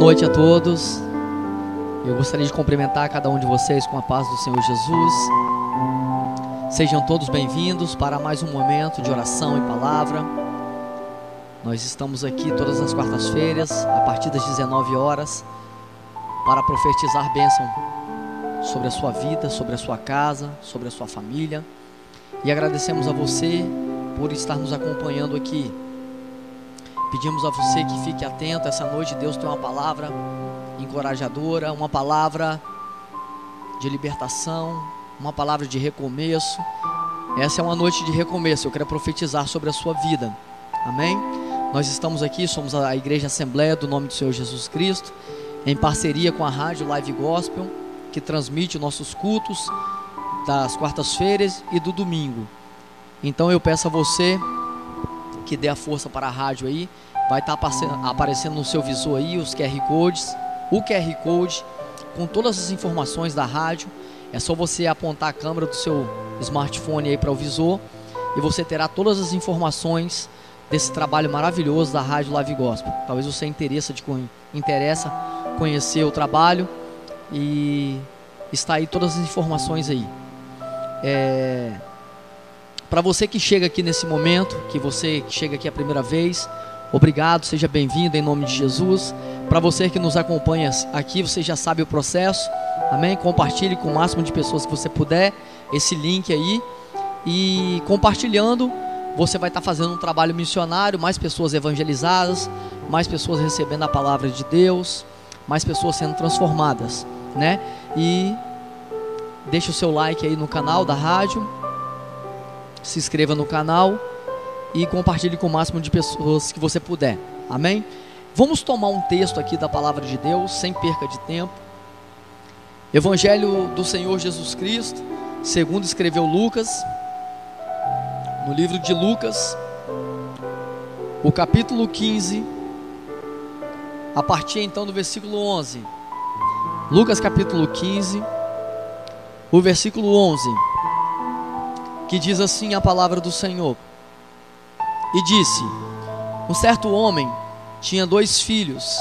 noite a todos. Eu gostaria de cumprimentar cada um de vocês com a paz do Senhor Jesus. Sejam todos bem-vindos para mais um momento de oração e palavra. Nós estamos aqui todas as quartas-feiras, a partir das 19 horas, para profetizar bênção sobre a sua vida, sobre a sua casa, sobre a sua família. E agradecemos a você por estar nos acompanhando aqui. Pedimos a você que fique atento. Essa noite Deus tem uma palavra encorajadora, uma palavra de libertação, uma palavra de recomeço. Essa é uma noite de recomeço. Eu quero profetizar sobre a sua vida. Amém? Nós estamos aqui, somos a Igreja Assembleia do Nome do Senhor Jesus Cristo, em parceria com a Rádio Live Gospel, que transmite nossos cultos das quartas-feiras e do domingo. Então eu peço a você que dê a força para a rádio aí. Vai estar aparecendo no seu visor aí os QR Codes, o QR Code com todas as informações da rádio. É só você apontar a câmera do seu smartphone aí para o visor e você terá todas as informações desse trabalho maravilhoso da Rádio Live Gospel. Talvez você interessa de interessa conhecer o trabalho e está aí todas as informações aí. É, para você que chega aqui nesse momento, que você que chega aqui a primeira vez, obrigado, seja bem-vindo em nome de Jesus. Para você que nos acompanha aqui, você já sabe o processo. Amém? Compartilhe com o máximo de pessoas que você puder esse link aí. E compartilhando, você vai estar fazendo um trabalho missionário, mais pessoas evangelizadas, mais pessoas recebendo a palavra de Deus, mais pessoas sendo transformadas, né? E deixa o seu like aí no canal da rádio se inscreva no canal e compartilhe com o máximo de pessoas que você puder. Amém? Vamos tomar um texto aqui da palavra de Deus, sem perca de tempo. Evangelho do Senhor Jesus Cristo, segundo escreveu Lucas, no livro de Lucas, o capítulo 15, a partir então do versículo 11. Lucas capítulo 15, o versículo 11 que diz assim a palavra do Senhor. E disse: Um certo homem tinha dois filhos,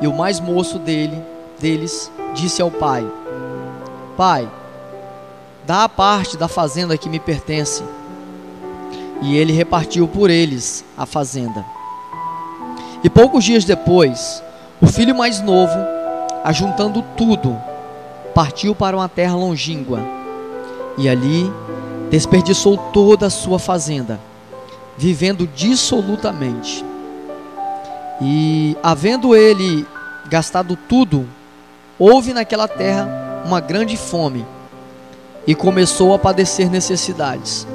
e o mais moço dele, deles disse ao pai: Pai, dá a parte da fazenda que me pertence. E ele repartiu por eles a fazenda. E poucos dias depois, o filho mais novo, ajuntando tudo, partiu para uma terra longínqua. E ali desperdiçou toda a sua fazenda, vivendo dissolutamente. E, havendo ele gastado tudo, houve naquela terra uma grande fome e começou a padecer necessidades.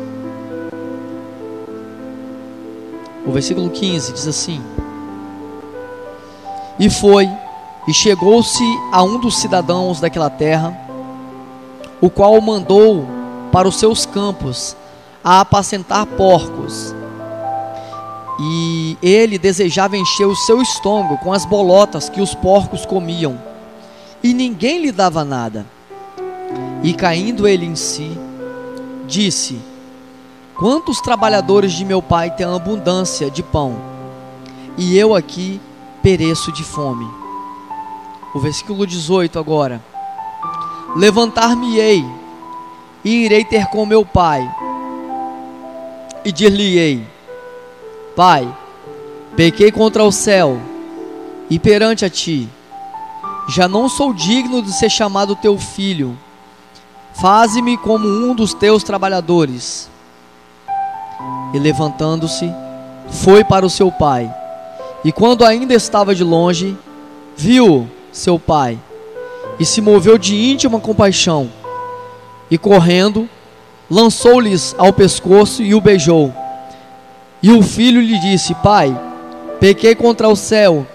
O versículo 15 diz assim: E foi, e chegou-se a um dos cidadãos daquela terra, o qual mandou para os seus campos a apacentar porcos. E ele desejava encher o seu estômago com as bolotas que os porcos comiam, e ninguém lhe dava nada. E caindo ele em si, disse: Quantos trabalhadores de meu pai têm abundância de pão, e eu aqui pereço de fome. O versículo 18 agora: Levantar-me-ei e irei ter com meu pai. E dir-lhe-ei: Pai, pequei contra o céu e perante a ti. Já não sou digno de ser chamado teu filho. Faze-me como um dos teus trabalhadores. E levantando-se, foi para o seu pai. E quando ainda estava de longe, viu seu pai e se moveu de íntima compaixão e correndo, lançou-lhes ao pescoço e o beijou. E o filho lhe disse: Pai, pequei contra o céu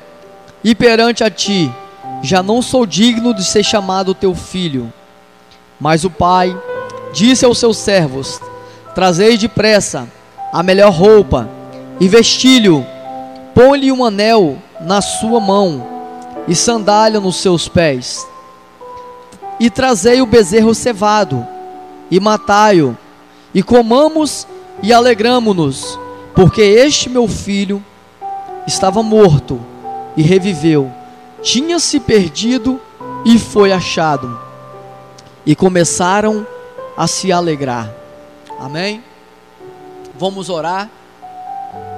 e perante a ti, já não sou digno de ser chamado teu filho. Mas o pai disse aos seus servos: Trazei depressa a melhor roupa e vestilho, põe-lhe um anel na sua mão e sandália nos seus pés e trazei o bezerro cevado, e matai-o, e comamos e alegramo-nos, porque este meu filho estava morto e reviveu. Tinha se perdido e foi achado. E começaram a se alegrar. Amém? Vamos orar,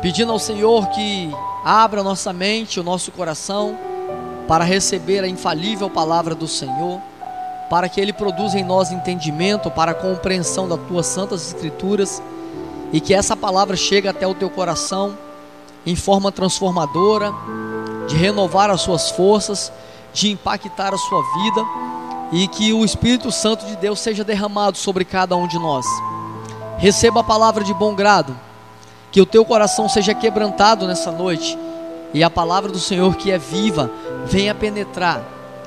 pedindo ao Senhor que abra nossa mente, o nosso coração, para receber a infalível palavra do Senhor, para que Ele produza em nós entendimento para a compreensão das tuas santas escrituras e que essa palavra chegue até o teu coração em forma transformadora, de renovar as suas forças, de impactar a sua vida e que o Espírito Santo de Deus seja derramado sobre cada um de nós. Receba a palavra de bom grado, que o teu coração seja quebrantado nessa noite e a palavra do Senhor que é viva venha penetrar,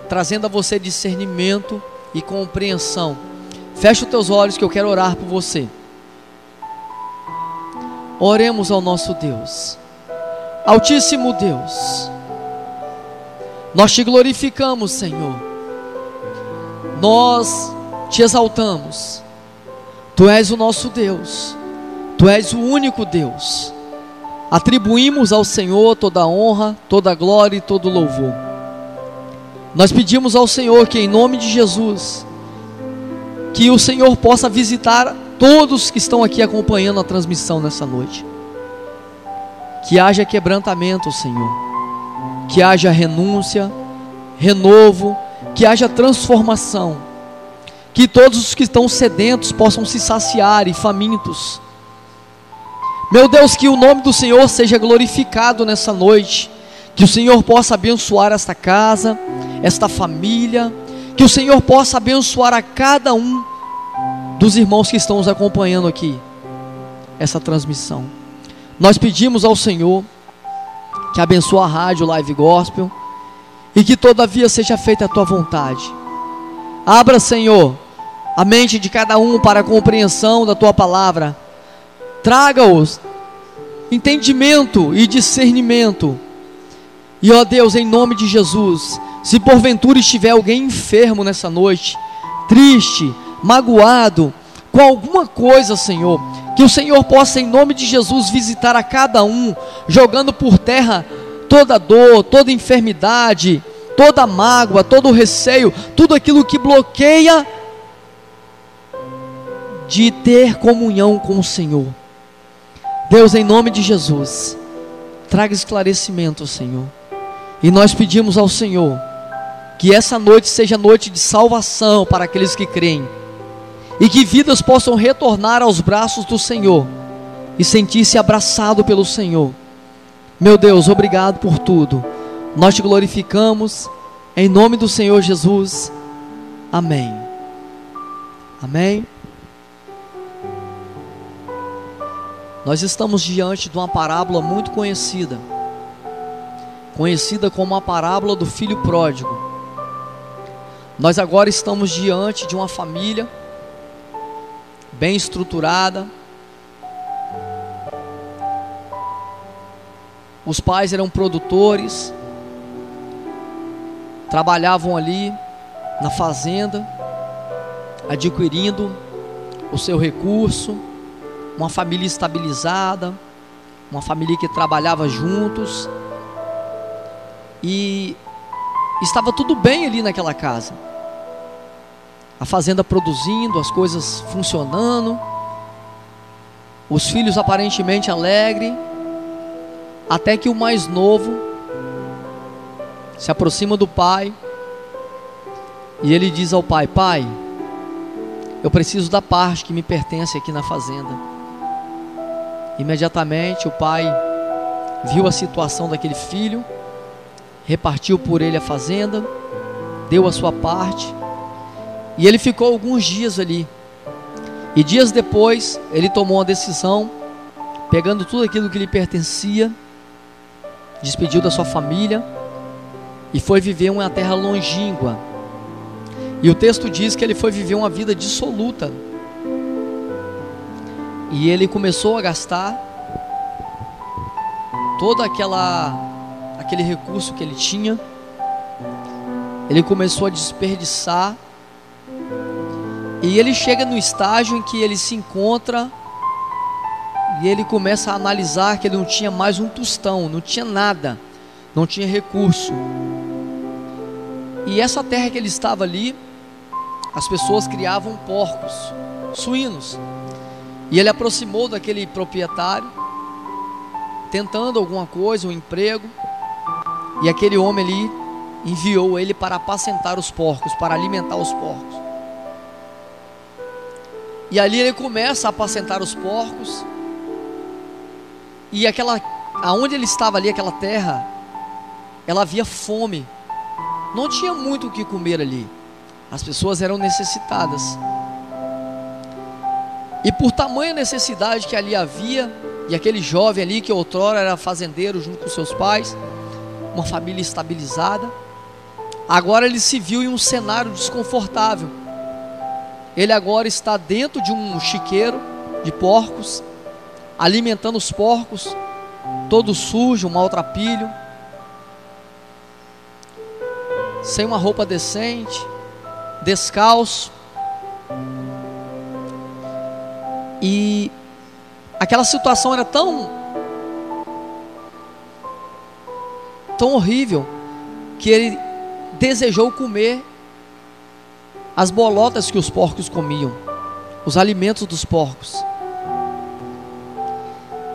trazendo a você discernimento e compreensão. Feche os teus olhos que eu quero orar por você. Oremos ao nosso Deus. Altíssimo Deus, nós te glorificamos, Senhor. Nós te exaltamos. Tu és o nosso Deus. Tu és o único Deus. Atribuímos ao Senhor toda a honra, toda a glória e todo o louvor. Nós pedimos ao Senhor que, em nome de Jesus, que o Senhor possa visitar todos que estão aqui acompanhando a transmissão nessa noite. Que haja quebrantamento, Senhor. Que haja renúncia, renovo, que haja transformação. Que todos os que estão sedentos possam se saciar e famintos. Meu Deus, que o nome do Senhor seja glorificado nessa noite. Que o Senhor possa abençoar esta casa, esta família. Que o Senhor possa abençoar a cada um dos irmãos que estão nos acompanhando aqui, essa transmissão. Nós pedimos ao Senhor que abençoe a rádio Live Gospel e que todavia seja feita a tua vontade. Abra, Senhor, a mente de cada um para a compreensão da tua palavra. Traga-os entendimento e discernimento. E ó Deus, em nome de Jesus, se porventura estiver alguém enfermo nessa noite, triste, magoado, com alguma coisa, Senhor, que o Senhor possa, em nome de Jesus, visitar a cada um, jogando por terra toda dor, toda enfermidade, toda mágoa, todo receio, tudo aquilo que bloqueia de ter comunhão com o Senhor. Deus, em nome de Jesus, traga esclarecimento, Senhor. E nós pedimos ao Senhor que essa noite seja noite de salvação para aqueles que creem e que vidas possam retornar aos braços do Senhor e sentir-se abraçado pelo Senhor. Meu Deus, obrigado por tudo. Nós te glorificamos em nome do Senhor Jesus. Amém. Amém. Nós estamos diante de uma parábola muito conhecida, conhecida como a parábola do filho pródigo. Nós agora estamos diante de uma família bem estruturada. Os pais eram produtores, trabalhavam ali na fazenda, adquirindo o seu recurso, uma família estabilizada, uma família que trabalhava juntos, e estava tudo bem ali naquela casa a fazenda produzindo, as coisas funcionando, os filhos aparentemente alegres, até que o mais novo se aproxima do pai e ele diz ao pai: Pai, eu preciso da parte que me pertence aqui na fazenda. Imediatamente o pai viu a situação daquele filho, repartiu por ele a fazenda, deu a sua parte e ele ficou alguns dias ali. E dias depois, ele tomou uma decisão, pegando tudo aquilo que lhe pertencia, despediu da sua família e foi viver uma terra longínqua. E o texto diz que ele foi viver uma vida dissoluta. E ele começou a gastar toda aquela aquele recurso que ele tinha. Ele começou a desperdiçar e ele chega no estágio em que ele se encontra e ele começa a analisar que ele não tinha mais um tostão, não tinha nada, não tinha recurso. E essa terra que ele estava ali, as pessoas criavam porcos, suínos. E ele aproximou daquele proprietário, tentando alguma coisa, um emprego. E aquele homem ali enviou ele para apacentar os porcos, para alimentar os porcos. E ali ele começa a apacentar os porcos. E aquela aonde ele estava ali, aquela terra, ela havia fome. Não tinha muito o que comer ali. As pessoas eram necessitadas. E por tamanha necessidade que ali havia, e aquele jovem ali que outrora era fazendeiro junto com seus pais, uma família estabilizada, agora ele se viu em um cenário desconfortável. Ele agora está dentro de um chiqueiro de porcos, alimentando os porcos, todo sujo, maltrapilho, sem uma roupa decente, descalço. E aquela situação era tão tão horrível que ele desejou comer as bolotas que os porcos comiam, os alimentos dos porcos.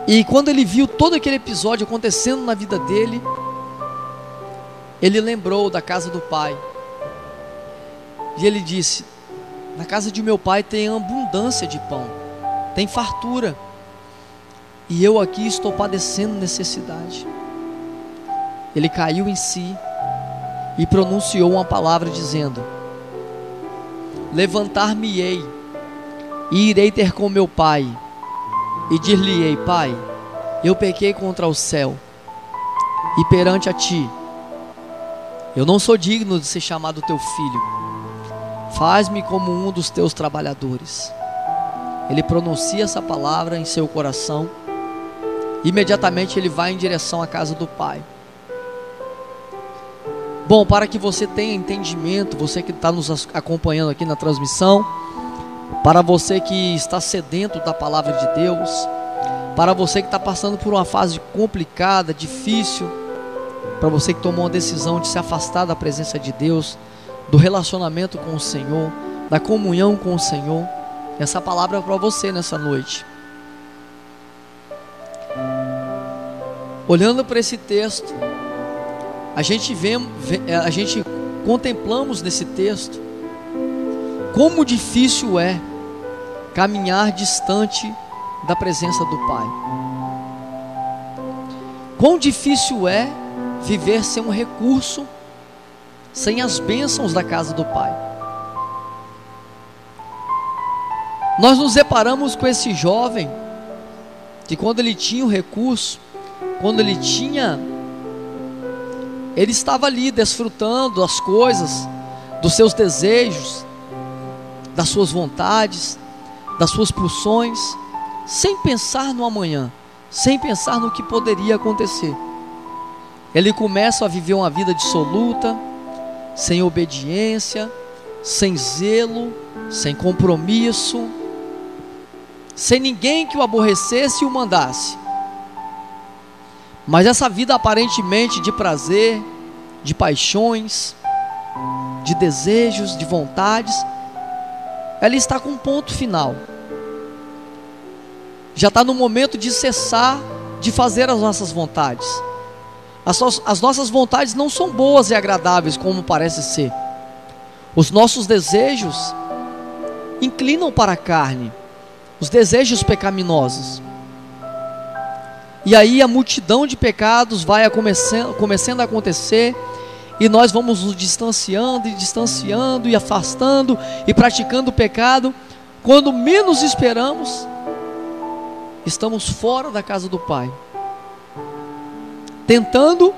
E quando ele viu todo aquele episódio acontecendo na vida dele, ele lembrou da casa do pai. E ele disse: Na casa de meu pai tem abundância de pão, tem fartura. E eu aqui estou padecendo necessidade. Ele caiu em si e pronunciou uma palavra dizendo: Levantar-me-ei e irei ter com meu pai e dir-lhe-ei: Pai, eu pequei contra o céu e perante a ti. Eu não sou digno de ser chamado teu filho. Faz-me como um dos teus trabalhadores. Ele pronuncia essa palavra em seu coração. Imediatamente ele vai em direção à casa do pai. Bom, para que você tenha entendimento, você que está nos acompanhando aqui na transmissão, para você que está sedento da palavra de Deus, para você que está passando por uma fase complicada, difícil, para você que tomou uma decisão de se afastar da presença de Deus, do relacionamento com o Senhor, da comunhão com o Senhor, essa palavra é para você nessa noite. Olhando para esse texto, a gente vê, a gente contemplamos nesse texto como difícil é caminhar distante da presença do Pai. Quão difícil é viver sem um recurso, sem as bênçãos da casa do Pai. Nós nos deparamos com esse jovem que quando ele tinha o recurso, quando ele tinha, ele estava ali desfrutando as coisas, dos seus desejos, das suas vontades, das suas pulsões, sem pensar no amanhã, sem pensar no que poderia acontecer. Ele começa a viver uma vida dissoluta, sem obediência, sem zelo, sem compromisso, sem ninguém que o aborrecesse e o mandasse. Mas essa vida aparentemente de prazer, de paixões, de desejos, de vontades, ela está com um ponto final. Já está no momento de cessar de fazer as nossas vontades. As, as nossas vontades não são boas e agradáveis como parece ser. Os nossos desejos inclinam para a carne, os desejos pecaminosos. E aí a multidão de pecados vai começando, começando a acontecer e nós vamos nos distanciando e distanciando e afastando e praticando o pecado. Quando menos esperamos, estamos fora da casa do Pai, tentando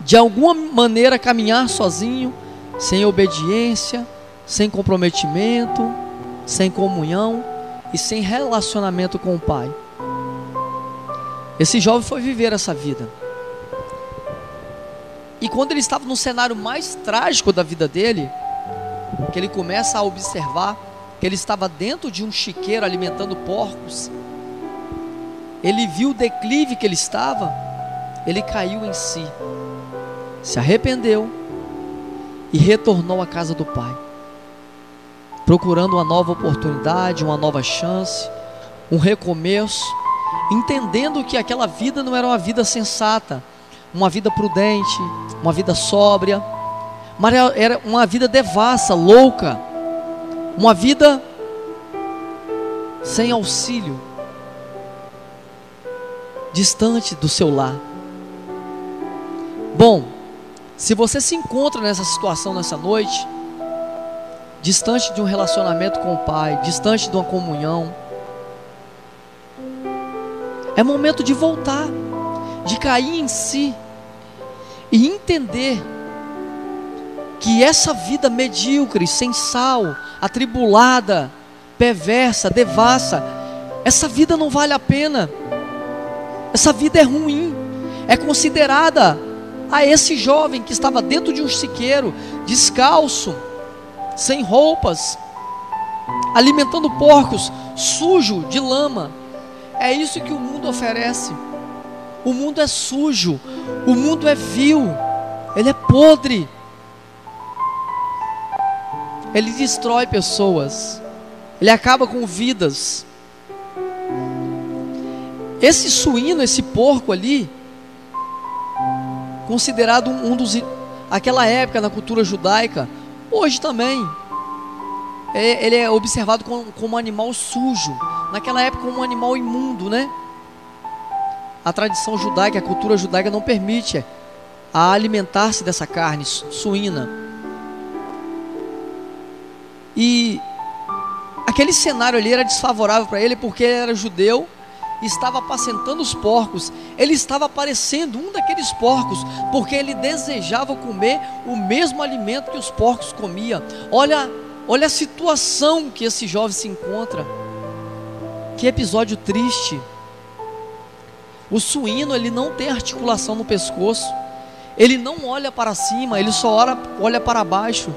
de alguma maneira caminhar sozinho, sem obediência, sem comprometimento, sem comunhão e sem relacionamento com o Pai. Esse jovem foi viver essa vida. E quando ele estava no cenário mais trágico da vida dele, que ele começa a observar que ele estava dentro de um chiqueiro alimentando porcos, ele viu o declive que ele estava, ele caiu em si, se arrependeu e retornou à casa do pai, procurando uma nova oportunidade, uma nova chance, um recomeço, entendendo que aquela vida não era uma vida sensata, uma vida prudente, uma vida sóbria, mas era uma vida devassa, louca, uma vida sem auxílio, distante do seu lar. Bom, se você se encontra nessa situação nessa noite, distante de um relacionamento com o Pai, distante de uma comunhão, é momento de voltar, de cair em si e entender que essa vida medíocre, sem sal, atribulada, perversa, devassa, essa vida não vale a pena. Essa vida é ruim. É considerada a esse jovem que estava dentro de um chiqueiro, descalço, sem roupas, alimentando porcos, sujo de lama. É isso que o mundo oferece. O mundo é sujo, o mundo é vil, ele é podre. Ele destrói pessoas, ele acaba com vidas. Esse suíno, esse porco ali, considerado um dos aquela época na cultura judaica, hoje também ele é observado como, um animal sujo, naquela época como um animal imundo, né? A tradição judaica, a cultura judaica não permite a alimentar-se dessa carne suína. E aquele cenário ali era desfavorável para ele porque ele era judeu estava apacentando os porcos, ele estava parecendo um daqueles porcos, porque ele desejava comer o mesmo alimento que os porcos comiam. Olha, olha a situação que esse jovem se encontra. Que episódio triste. O suíno, ele não tem articulação no pescoço. Ele não olha para cima, ele só olha, olha para baixo.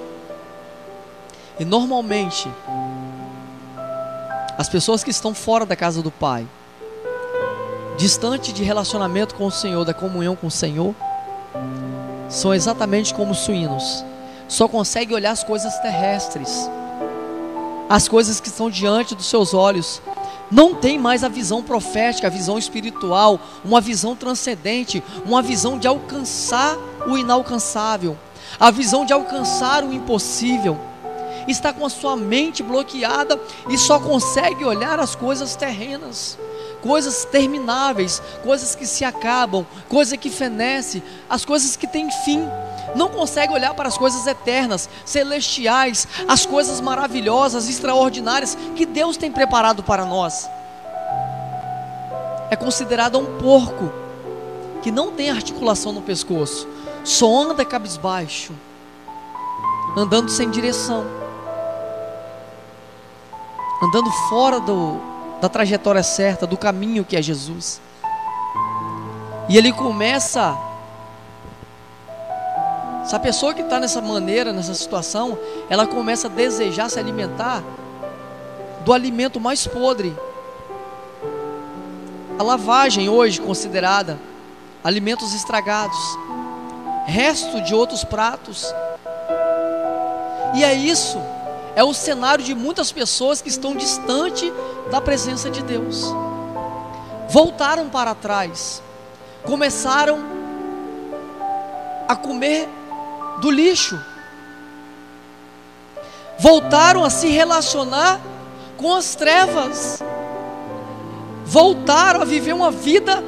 E normalmente, as pessoas que estão fora da casa do Pai, distante de relacionamento com o Senhor, da comunhão com o Senhor, são exatamente como os suínos. Só conseguem olhar as coisas terrestres, as coisas que estão diante dos seus olhos. Não tem mais a visão profética, a visão espiritual, uma visão transcendente, uma visão de alcançar o inalcançável, a visão de alcançar o impossível. Está com a sua mente bloqueada e só consegue olhar as coisas terrenas coisas termináveis, coisas que se acabam, coisas que fenecem, as coisas que têm fim. Não consegue olhar para as coisas eternas, celestiais, as coisas maravilhosas, extraordinárias que Deus tem preparado para nós. É considerado um porco que não tem articulação no pescoço, só anda cabisbaixo, andando sem direção, andando fora do, da trajetória certa, do caminho que é Jesus. E ele começa. Essa pessoa que está nessa maneira, nessa situação, ela começa a desejar se alimentar do alimento mais podre. A lavagem hoje considerada alimentos estragados, resto de outros pratos. E é isso é o cenário de muitas pessoas que estão distante da presença de Deus. Voltaram para trás, começaram a comer do lixo, voltaram a se relacionar com as trevas, voltaram a viver uma vida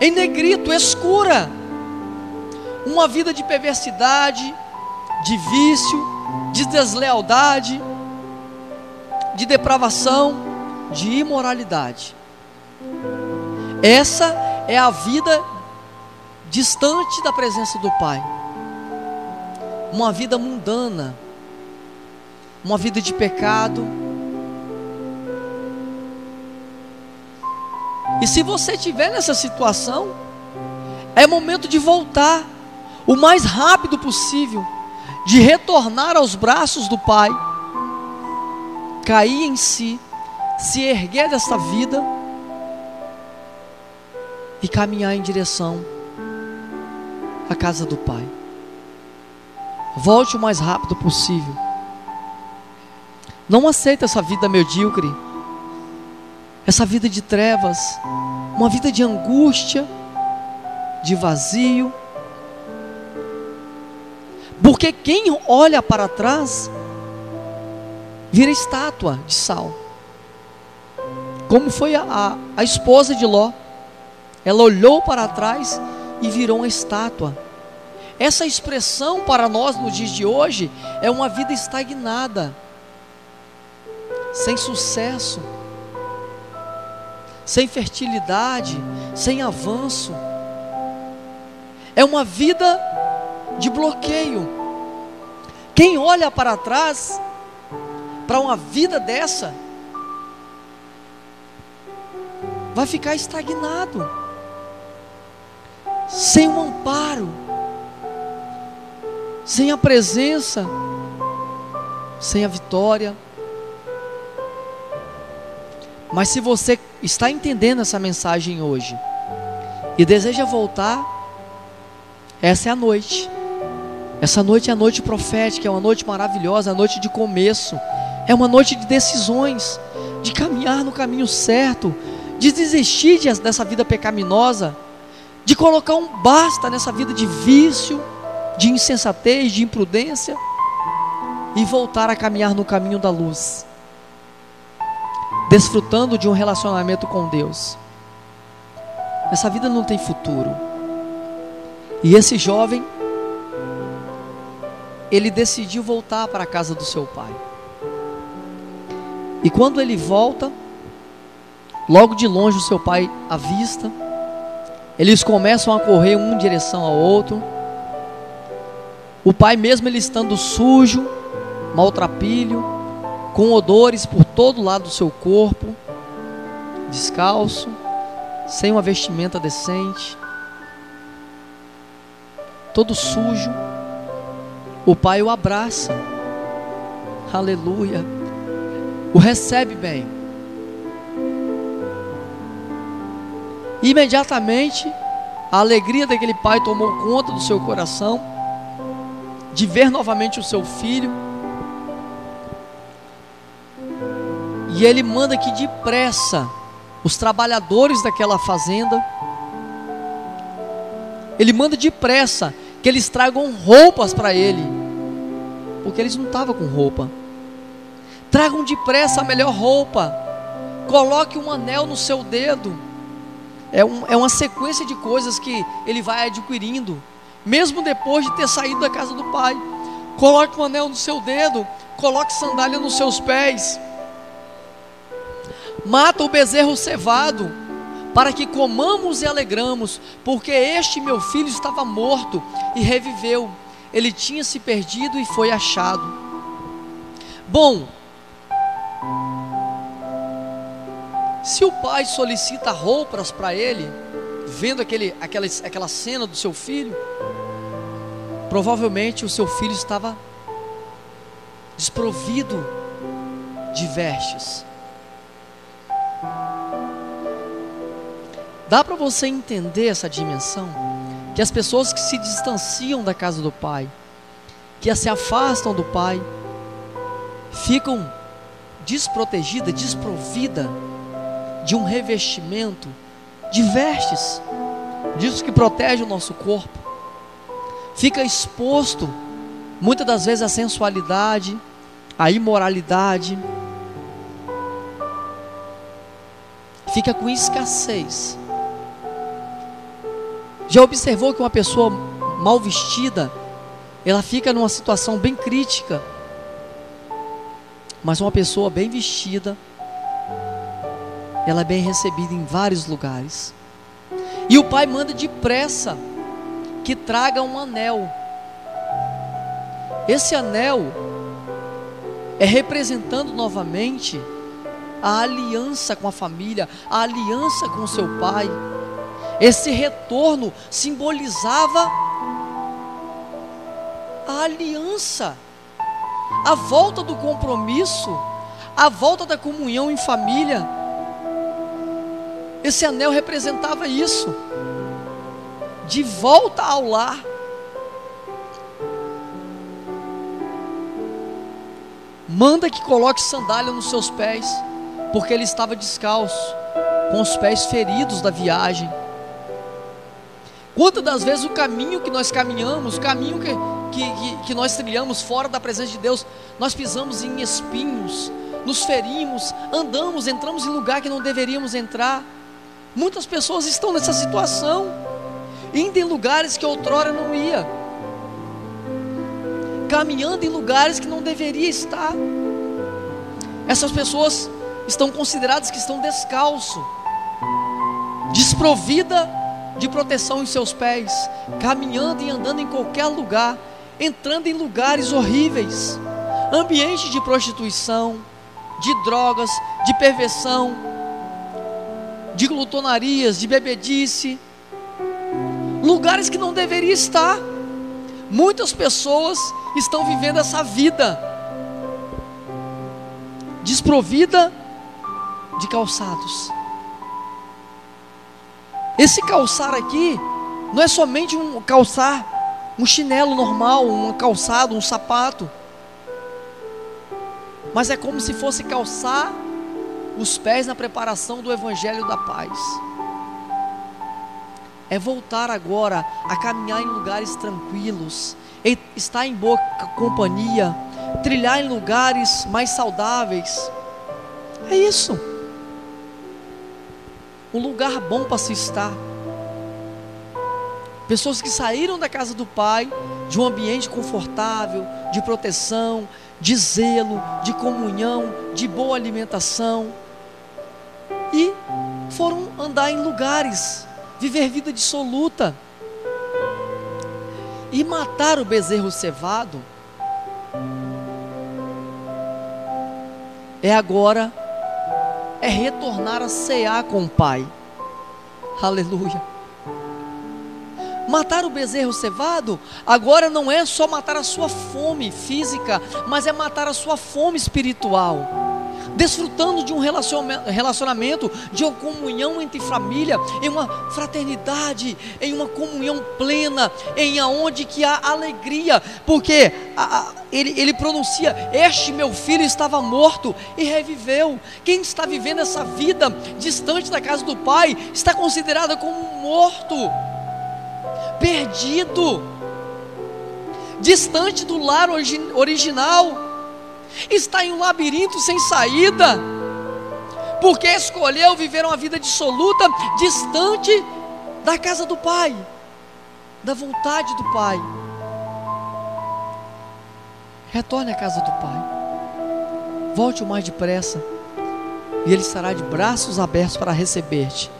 em negrito, escura, uma vida de perversidade, de vício, de deslealdade, de depravação, de imoralidade. Essa é a vida distante da presença do Pai. Uma vida mundana, uma vida de pecado. E se você estiver nessa situação, é momento de voltar o mais rápido possível de retornar aos braços do Pai, cair em si, se erguer desta vida e caminhar em direção à casa do Pai. Volte o mais rápido possível. Não aceita essa vida medíocre, essa vida de trevas, uma vida de angústia, de vazio. Porque quem olha para trás vira estátua de sal. Como foi a, a, a esposa de Ló. Ela olhou para trás e virou uma estátua. Essa expressão para nós nos dias de hoje é uma vida estagnada, sem sucesso, sem fertilidade, sem avanço. É uma vida de bloqueio. Quem olha para trás, para uma vida dessa, vai ficar estagnado, sem um amparo, sem a presença, sem a vitória. Mas se você está entendendo essa mensagem hoje e deseja voltar, essa é a noite. Essa noite é a noite profética, é uma noite maravilhosa, a noite de começo, é uma noite de decisões, de caminhar no caminho certo, de desistir dessa vida pecaminosa, de colocar um basta nessa vida de vício, de insensatez, de imprudência e voltar a caminhar no caminho da luz, desfrutando de um relacionamento com Deus. Essa vida não tem futuro. E esse jovem ele decidiu voltar para a casa do seu pai. E quando ele volta, logo de longe o seu pai avista, eles começam a correr um em direção ao outro. O pai, mesmo ele estando sujo, maltrapilho, com odores por todo lado do seu corpo, descalço, sem uma vestimenta decente, todo sujo, o pai o abraça, aleluia, o recebe bem. Imediatamente, a alegria daquele pai tomou conta do seu coração, de ver novamente o seu filho, e ele manda que depressa os trabalhadores daquela fazenda, ele manda depressa que eles tragam roupas para ele, porque eles não estavam com roupa. Tragam depressa a melhor roupa, coloque um anel no seu dedo. É, um, é uma sequência de coisas que ele vai adquirindo, mesmo depois de ter saído da casa do pai. Coloque um anel no seu dedo, coloque sandália nos seus pés. Mata o bezerro cevado, para que comamos e alegramos, porque este meu filho estava morto e reviveu, ele tinha se perdido e foi achado. Bom, se o pai solicita roupas para ele, vendo aquele, aquela, aquela cena do seu filho, provavelmente o seu filho estava desprovido de vestes. Dá para você entender essa dimensão? Que as pessoas que se distanciam da casa do Pai, que se afastam do Pai, ficam desprotegidas, desprovidas de um revestimento de vestes, disso que protege o nosso corpo, fica exposto muitas das vezes à sensualidade, à imoralidade, fica com escassez. Já observou que uma pessoa mal vestida, ela fica numa situação bem crítica, mas uma pessoa bem vestida, ela é bem recebida em vários lugares. E o pai manda depressa que traga um anel. Esse anel é representando novamente a aliança com a família, a aliança com seu pai. Esse retorno simbolizava a aliança, a volta do compromisso, a volta da comunhão em família. Esse anel representava isso. De volta ao lar. Manda que coloque sandália nos seus pés, porque ele estava descalço, com os pés feridos da viagem. Quantas das vezes o caminho que nós caminhamos, o caminho que, que, que, nós trilhamos fora da presença de Deus, nós pisamos em espinhos, nos ferimos, andamos, entramos em lugar que não deveríamos entrar. Muitas pessoas estão nessa situação, indo em lugares que outrora não ia, caminhando em lugares que não deveria estar. Essas pessoas estão consideradas que estão descalço, desprovida de proteção em seus pés, caminhando e andando em qualquer lugar, entrando em lugares horríveis, ambiente de prostituição, de drogas, de perversão, de glutonarias, de bebedice, lugares que não deveria estar. Muitas pessoas estão vivendo essa vida desprovida de calçados. Esse calçar aqui não é somente um calçar, um chinelo normal, um calçado, um sapato mas é como se fosse calçar os pés na preparação do Evangelho da Paz. É voltar agora a caminhar em lugares tranquilos, estar em boa companhia, trilhar em lugares mais saudáveis. É isso. Um lugar bom para se estar. Pessoas que saíram da casa do Pai, de um ambiente confortável, de proteção, de zelo, de comunhão, de boa alimentação. E foram andar em lugares, viver vida dissoluta. E matar o bezerro cevado é agora é retornar a cear com o Pai. Aleluia. Matar o bezerro cevado agora não é só matar a sua fome física, mas é matar a sua fome espiritual. Desfrutando de um relacionamento, de uma comunhão entre família, em uma fraternidade, em uma comunhão plena, em aonde que há alegria, porque a, a, ele, ele pronuncia: Este meu filho estava morto e reviveu. Quem está vivendo essa vida distante da casa do Pai está considerado como morto perdido, distante do lar original, está em um labirinto sem saída, porque escolheu viver uma vida dissoluta, distante da casa do Pai, da vontade do Pai. Retorne à casa do Pai, volte o mais depressa, e Ele estará de braços abertos para receber-te.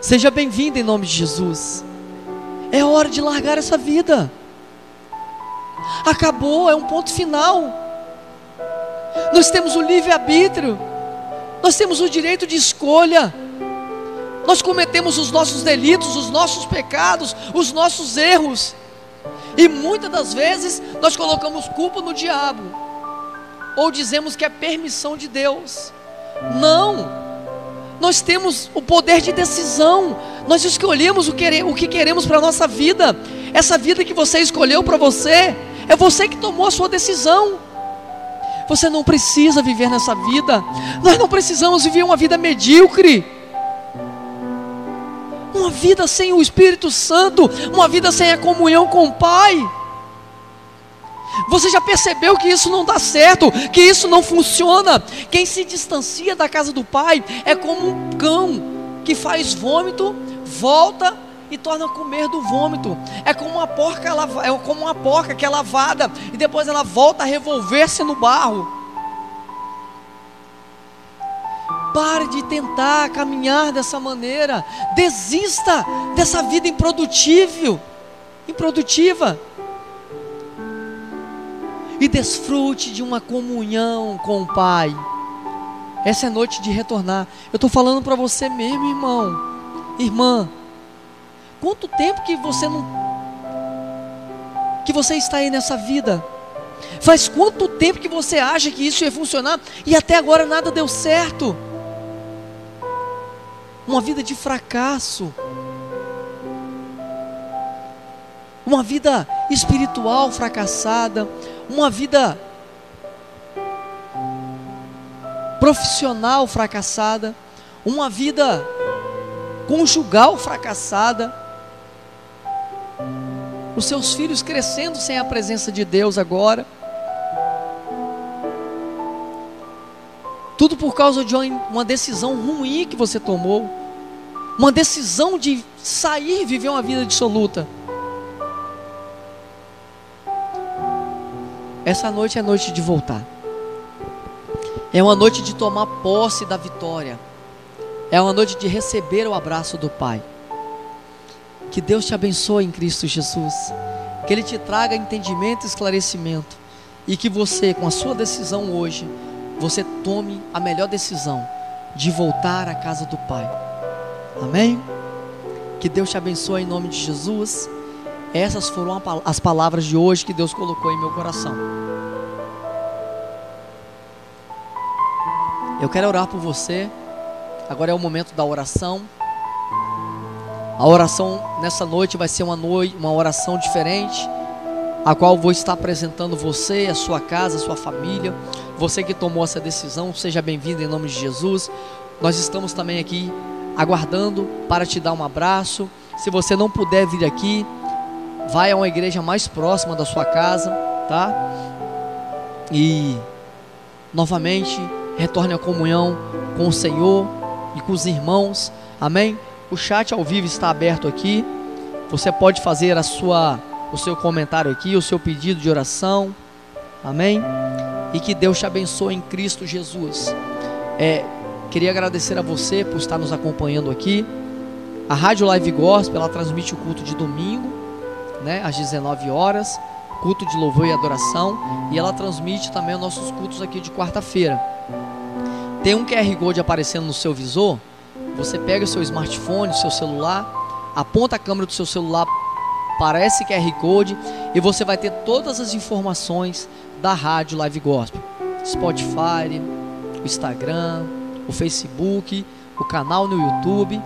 Seja bem-vindo em nome de Jesus. É hora de largar essa vida. Acabou, é um ponto final. Nós temos o livre-arbítrio, nós temos o direito de escolha. Nós cometemos os nossos delitos, os nossos pecados, os nossos erros. E muitas das vezes nós colocamos culpa no diabo, ou dizemos que é permissão de Deus. Não, nós temos o poder de decisão, nós escolhemos o, que queremos para a nossa vida. Essa vida que você escolheu para você, é você que tomou a sua decisão. Você não precisa viver nessa vida, nós não precisamos viver uma vida medíocre. Uma vida sem o Espírito Santo, uma vida sem a comunhão com o Pai. Você já percebeu que isso não dá certo, que isso não funciona? Quem se distancia da casa do pai é como um cão que faz vômito, volta e torna a comer do vômito. É como uma porca, é como uma porca que é lavada e depois ela volta a revolver-se no barro. Pare de tentar caminhar dessa maneira. Desista dessa vida improdutível, improdutiva e desfrute de uma comunhão com o Pai. Essa é noite de retornar. Eu estou falando para você mesmo, irmão, irmã. Quanto tempo que você não que você está aí nessa vida? Faz quanto tempo que você acha que isso ia funcionar e até agora nada deu certo? uma vida de fracasso, uma vida espiritual fracassada, uma vida profissional fracassada, uma vida conjugal fracassada, os seus filhos crescendo sem a presença de Deus agora. Tudo por causa de uma decisão ruim que você tomou, uma decisão de sair e viver uma vida dissoluta. Essa noite é noite de voltar. É uma noite de tomar posse da vitória. É uma noite de receber o abraço do Pai. Que Deus te abençoe em Cristo Jesus. Que Ele te traga entendimento e esclarecimento. E que você, com a sua decisão hoje, você tome a melhor decisão de voltar à casa do Pai. Amém? Que Deus te abençoe em nome de Jesus. Essas foram as palavras de hoje que Deus colocou em meu coração. Eu quero orar por você. Agora é o momento da oração. A oração nessa noite vai ser uma noite, uma oração diferente, a qual vou estar apresentando você, a sua casa, a sua família. Você que tomou essa decisão, seja bem-vindo em nome de Jesus. Nós estamos também aqui aguardando para te dar um abraço. Se você não puder vir aqui, vai a uma igreja mais próxima da sua casa, tá? E novamente retorne à comunhão com o Senhor e com os irmãos. Amém? O chat ao vivo está aberto aqui. Você pode fazer a sua o seu comentário aqui, o seu pedido de oração. Amém? E que Deus te abençoe em Cristo Jesus. É, queria agradecer a você por estar nos acompanhando aqui. A Rádio Live Gospel, ela transmite o culto de domingo né, às 19 horas, culto de louvor e adoração, e ela transmite também os nossos cultos aqui de quarta-feira. Tem um QR Code aparecendo no seu visor, você pega o seu smartphone, o seu celular, aponta a câmera do seu celular para esse QR Code e você vai ter todas as informações da Rádio Live Gospel. Spotify, o Instagram, o Facebook, o canal no YouTube.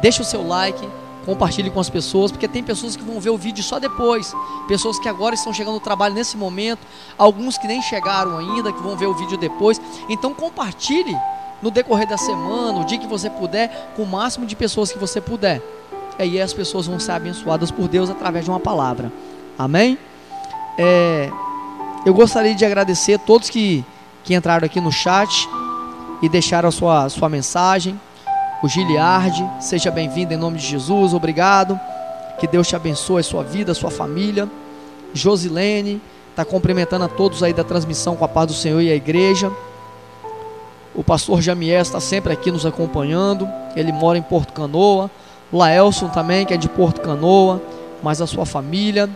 Deixa o seu like, compartilhe com as pessoas, porque tem pessoas que vão ver o vídeo só depois, pessoas que agora estão chegando no trabalho nesse momento, alguns que nem chegaram ainda, que vão ver o vídeo depois. Então compartilhe no decorrer da semana, o dia que você puder, com o máximo de pessoas que você puder. E aí as pessoas vão ser abençoadas por Deus através de uma palavra. Amém? É, eu gostaria de agradecer a todos que, que entraram aqui no chat e deixaram a sua, sua mensagem o Giliardi. Seja bem-vindo em nome de Jesus, obrigado. Que Deus te abençoe a sua vida, a sua família. Josilene está cumprimentando a todos aí da transmissão com a paz do Senhor e a igreja. O pastor Jamiel está sempre aqui nos acompanhando. Ele mora em Porto Canoa. Laelson também, que é de Porto Canoa, mas a sua família.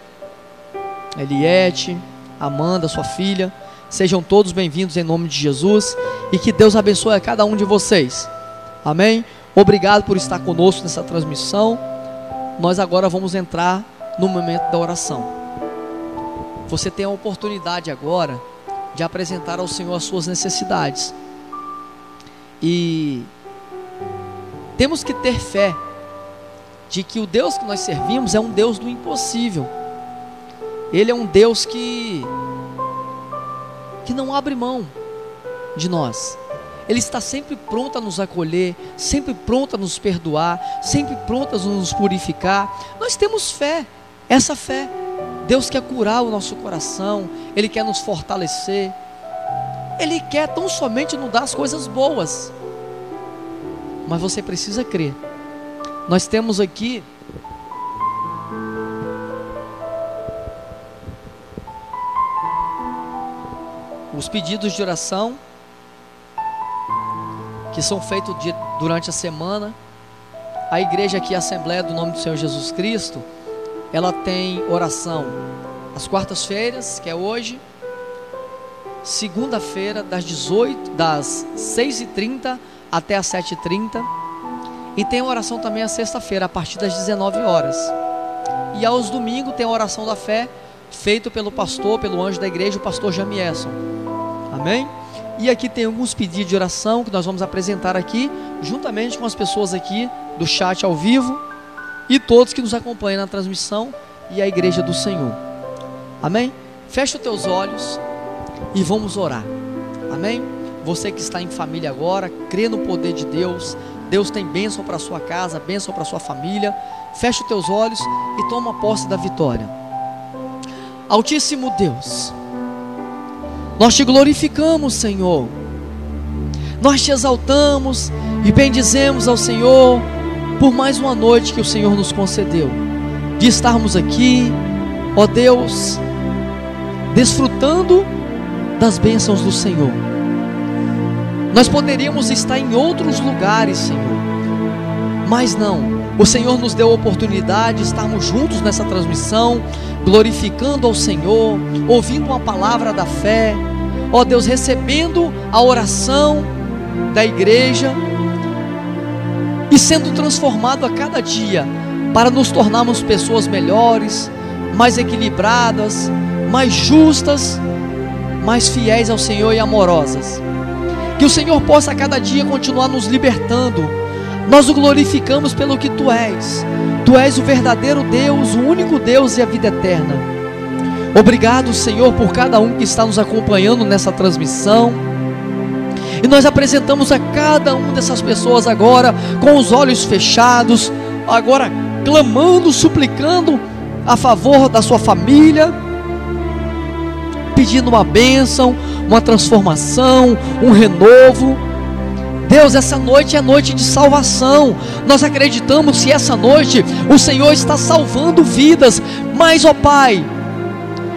Eliette, Amanda, sua filha. Sejam todos bem-vindos em nome de Jesus e que Deus abençoe a cada um de vocês. Amém? Obrigado por estar conosco nessa transmissão. Nós agora vamos entrar no momento da oração. Você tem a oportunidade agora de apresentar ao Senhor as suas necessidades. E temos que ter fé de que o Deus que nós servimos é um Deus do impossível. Ele é um Deus que que não abre mão de nós. Ele está sempre pronto a nos acolher, sempre pronto a nos perdoar, sempre pronto a nos purificar. Nós temos fé, essa fé. Deus quer curar o nosso coração, Ele quer nos fortalecer, Ele quer tão somente nos dar as coisas boas. Mas você precisa crer. Nós temos aqui os pedidos de oração que são feitos durante a semana. A igreja aqui, a Assembleia do Nome do Senhor Jesus Cristo, ela tem oração às quartas-feiras, que é hoje, segunda-feira, das 18, das 6h30 até as 7h30. E tem oração também a sexta-feira, a partir das 19 horas. E aos domingos tem a oração da fé, feito pelo pastor, pelo anjo da igreja, o pastor Jamieson. Amém? E aqui tem alguns pedidos de oração que nós vamos apresentar aqui, juntamente com as pessoas aqui do chat ao vivo e todos que nos acompanham na transmissão e a igreja do Senhor. Amém? Feche os teus olhos e vamos orar. Amém? Você que está em família agora, crê no poder de Deus. Deus tem bênção para sua casa, bênção para sua família. Feche os teus olhos e toma posse da vitória. Altíssimo Deus, nós te glorificamos, Senhor. Nós te exaltamos e bendizemos ao Senhor por mais uma noite que o Senhor nos concedeu, de estarmos aqui, ó Deus, desfrutando das bênçãos do Senhor. Nós poderíamos estar em outros lugares, Senhor, mas não. O Senhor nos deu a oportunidade de estarmos juntos nessa transmissão, glorificando ao Senhor, ouvindo uma palavra da fé, ó Deus, recebendo a oração da igreja e sendo transformado a cada dia para nos tornarmos pessoas melhores, mais equilibradas, mais justas, mais fiéis ao Senhor e amorosas. Que o Senhor possa a cada dia continuar nos libertando. Nós o glorificamos pelo que tu és. Tu és o verdadeiro Deus, o único Deus e a vida eterna. Obrigado, Senhor, por cada um que está nos acompanhando nessa transmissão. E nós apresentamos a cada uma dessas pessoas agora com os olhos fechados, agora clamando, suplicando a favor da sua família, pedindo uma bênção, uma transformação, um renovo. Deus, essa noite é noite de salvação. Nós acreditamos que essa noite o Senhor está salvando vidas. Mas, ó Pai,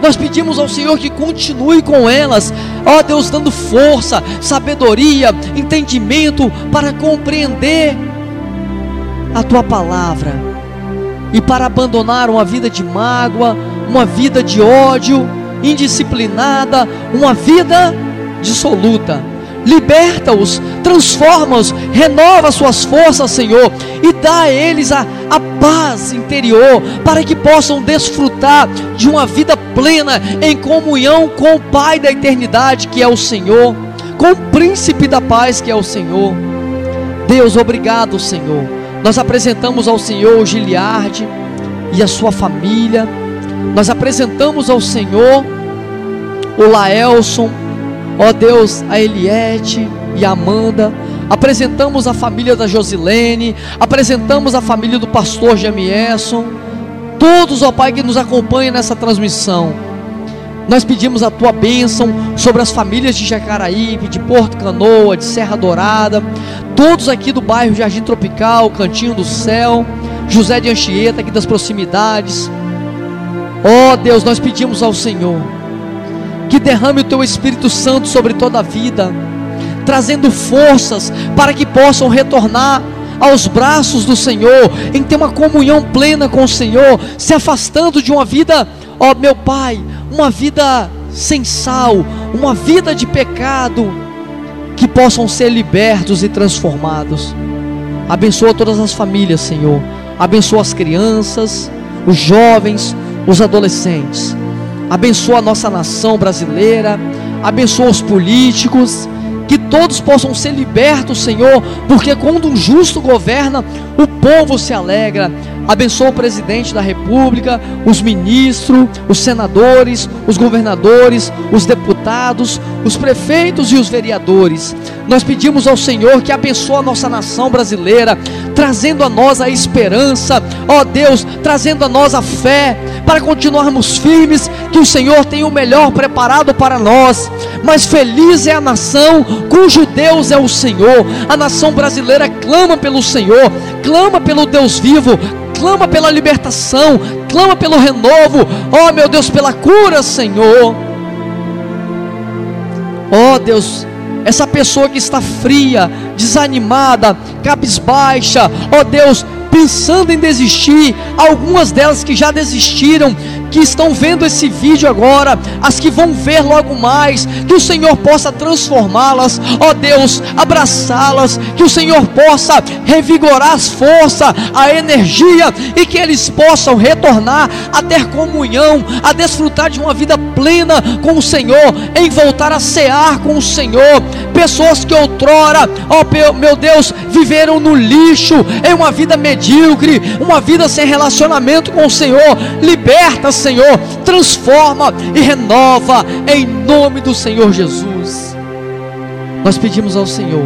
nós pedimos ao Senhor que continue com elas, ó Deus, dando força, sabedoria, entendimento para compreender a tua palavra e para abandonar uma vida de mágoa, uma vida de ódio, indisciplinada, uma vida dissoluta. Liberta-os, transforma-os, renova suas forças, Senhor, e dá a eles a, a paz interior, para que possam desfrutar de uma vida plena em comunhão com o Pai da eternidade, que é o Senhor, com o príncipe da paz, que é o Senhor. Deus, obrigado, Senhor. Nós apresentamos ao Senhor o Giliarde e a sua família. Nós apresentamos ao Senhor o Laelson, ó Deus, a Eliette e a Amanda. Apresentamos a família da Josilene, apresentamos a família do pastor Jamieson, todos, ó Pai, que nos acompanham nessa transmissão. Nós pedimos a tua bênção sobre as famílias de Jacaraípe, de Porto Canoa, de Serra Dourada, todos aqui do bairro Jardim Tropical, Cantinho do Céu, José de Anchieta, aqui das proximidades. Ó Deus, nós pedimos ao Senhor que derrame o teu Espírito Santo sobre toda a vida trazendo forças para que possam retornar aos braços do Senhor, em ter uma comunhão plena com o Senhor, se afastando de uma vida, ó meu Pai, uma vida sem sal, uma vida de pecado, que possam ser libertos e transformados. Abençoa todas as famílias, Senhor. Abençoa as crianças, os jovens, os adolescentes. Abençoa a nossa nação brasileira. Abençoa os políticos que todos possam ser libertos, Senhor, porque quando um justo governa, o povo se alegra. Abençoa o presidente da República, os ministros, os senadores, os governadores, os deputados, os prefeitos e os vereadores. Nós pedimos ao Senhor que abençoe a nossa nação brasileira, trazendo a nós a esperança, ó Deus, trazendo a nós a fé, para continuarmos firmes, que o Senhor tem o melhor preparado para nós. Mas feliz é a nação cujo Deus é o Senhor. A nação brasileira clama pelo Senhor, clama pelo Deus vivo, clama pela libertação, clama pelo renovo, oh, meu Deus, pela cura, Senhor. Oh, Deus, essa pessoa que está fria, desanimada, cabisbaixa, oh, Deus, pensando em desistir, algumas delas que já desistiram, que estão vendo esse vídeo agora, as que vão ver logo mais, que o Senhor possa transformá-las, ó Deus, abraçá-las, que o Senhor possa revigorar as forças, a energia e que eles possam retornar a ter comunhão, a desfrutar de uma vida com o Senhor, em voltar a cear com o Senhor. Pessoas que outrora, ó meu Deus, viveram no lixo, em uma vida medíocre, uma vida sem relacionamento com o Senhor. Liberta, Senhor, transforma e renova em nome do Senhor Jesus. Nós pedimos ao Senhor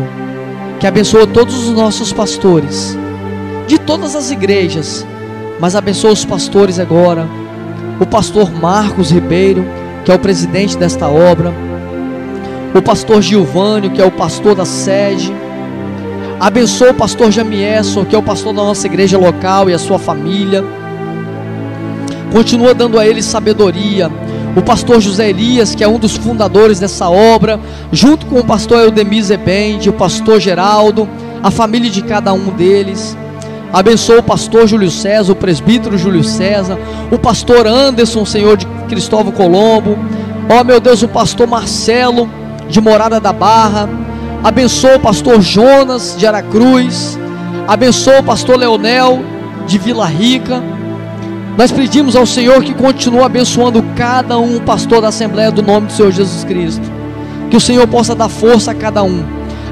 que abençoe todos os nossos pastores, de todas as igrejas, mas abençoe os pastores agora. O pastor Marcos Ribeiro, que é o presidente desta obra, o pastor Gilvânio, que é o pastor da sede. Abençoe o pastor Jamieson, que é o pastor da nossa igreja local e a sua família. Continua dando a ele sabedoria. O pastor José Elias, que é um dos fundadores dessa obra, junto com o pastor Eudemir Zebende, o pastor Geraldo, a família de cada um deles. Abençoa o pastor Júlio César, o presbítero Júlio César, o pastor Anderson, Senhor de Cristóvão Colombo. Ó oh, meu Deus, o pastor Marcelo, de Morada da Barra. Abençoa o pastor Jonas, de Aracruz. Abençoa o pastor Leonel, de Vila Rica. Nós pedimos ao Senhor que continue abençoando cada um pastor da Assembleia do nome do Senhor Jesus Cristo. Que o Senhor possa dar força a cada um.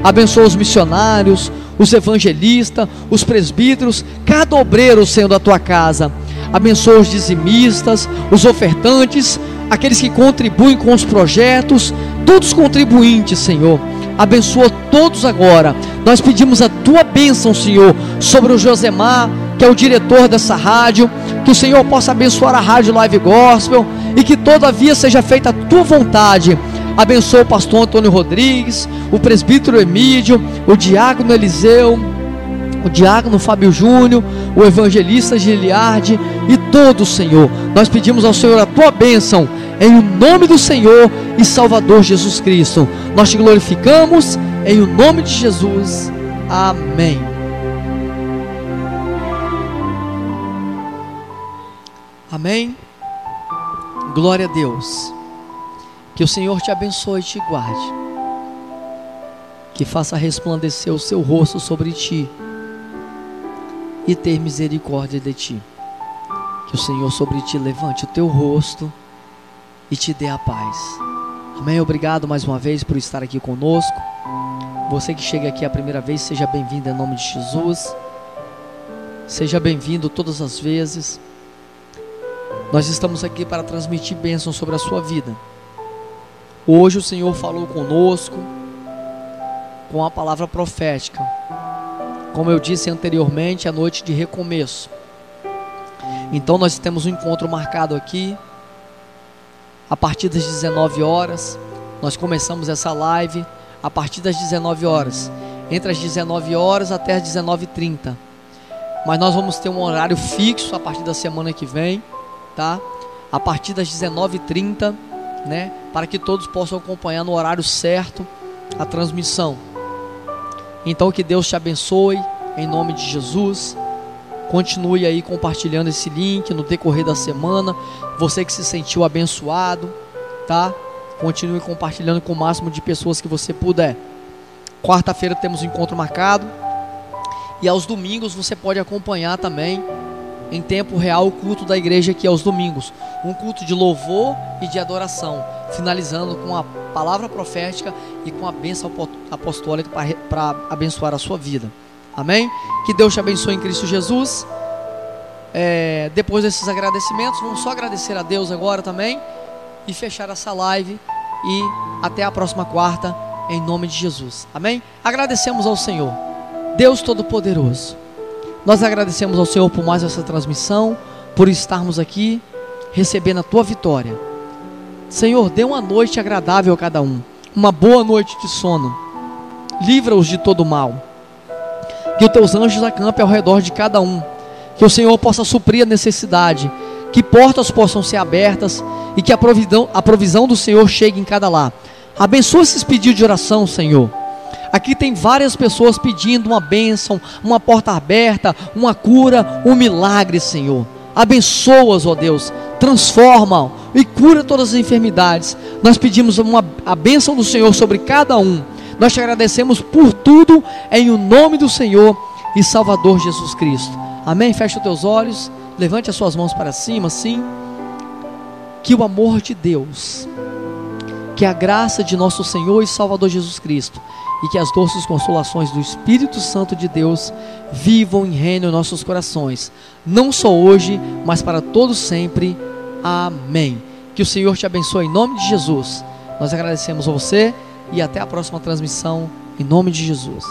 Abençoa os missionários, os evangelistas, os presbíteros, cada obreiro, Senhor, da tua casa. Abençoa os dizimistas, os ofertantes, aqueles que contribuem com os projetos, todos os contribuintes, Senhor. Abençoa todos agora. Nós pedimos a tua bênção, Senhor, sobre o Josemar, que é o diretor dessa rádio. Que o Senhor possa abençoar a rádio Live Gospel e que todavia seja feita a tua vontade Abençoa o pastor Antônio Rodrigues, o presbítero Emílio, o diácono Eliseu, o diácono Fábio Júnior, o evangelista Giliardi e todo o Senhor. Nós pedimos ao Senhor a tua bênção, em o nome do Senhor e Salvador Jesus Cristo. Nós te glorificamos, em o nome de Jesus. Amém. Amém. Glória a Deus. Que o Senhor te abençoe e te guarde. Que faça resplandecer o seu rosto sobre ti e ter misericórdia de ti. Que o Senhor sobre ti levante o teu rosto e te dê a paz. Amém. Obrigado mais uma vez por estar aqui conosco. Você que chega aqui a primeira vez, seja bem-vindo em nome de Jesus. Seja bem-vindo todas as vezes. Nós estamos aqui para transmitir bênção sobre a sua vida. Hoje o Senhor falou conosco com a palavra profética. Como eu disse anteriormente, é noite de recomeço. Então nós temos um encontro marcado aqui a partir das 19 horas. Nós começamos essa live a partir das 19 horas, entre as 19 horas até as 19h30. Mas nós vamos ter um horário fixo a partir da semana que vem, tá? A partir das 19h30 né, para que todos possam acompanhar no horário certo a transmissão. Então que Deus te abençoe em nome de Jesus. Continue aí compartilhando esse link no decorrer da semana. Você que se sentiu abençoado, tá? Continue compartilhando com o máximo de pessoas que você puder. Quarta-feira temos um encontro marcado. E aos domingos você pode acompanhar também em tempo real o culto da igreja aqui aos domingos. Um culto de louvor e de adoração, finalizando com a palavra profética e com a bênção apostólica para abençoar a sua vida. Amém? Que Deus te abençoe em Cristo Jesus. É, depois desses agradecimentos, vamos só agradecer a Deus agora também e fechar essa live. E até a próxima quarta, em nome de Jesus. Amém? Agradecemos ao Senhor, Deus Todo-Poderoso nós agradecemos ao Senhor por mais essa transmissão, por estarmos aqui recebendo a tua vitória. Senhor, dê uma noite agradável a cada um, uma boa noite de sono. Livra-os de todo mal. Que os teus anjos acampem ao redor de cada um. Que o Senhor possa suprir a necessidade. Que portas possam ser abertas e que a provisão, a provisão do Senhor chegue em cada lar. Abençoa esses pedidos de oração, Senhor. Aqui tem várias pessoas pedindo uma bênção, uma porta aberta, uma cura, um milagre, Senhor. Abençoa-as, ó Deus, transforma e cura todas as enfermidades. Nós pedimos uma, a bênção do Senhor sobre cada um. Nós te agradecemos por tudo, em o nome do Senhor e Salvador Jesus Cristo. Amém? Feche os teus olhos, levante as suas mãos para cima, sim. Que o amor de Deus, que a graça de nosso Senhor e Salvador Jesus Cristo e que as doces consolações do Espírito Santo de Deus vivam e reinem em nossos corações, não só hoje, mas para todos sempre. Amém. Que o Senhor te abençoe em nome de Jesus. Nós agradecemos a você e até a próxima transmissão em nome de Jesus.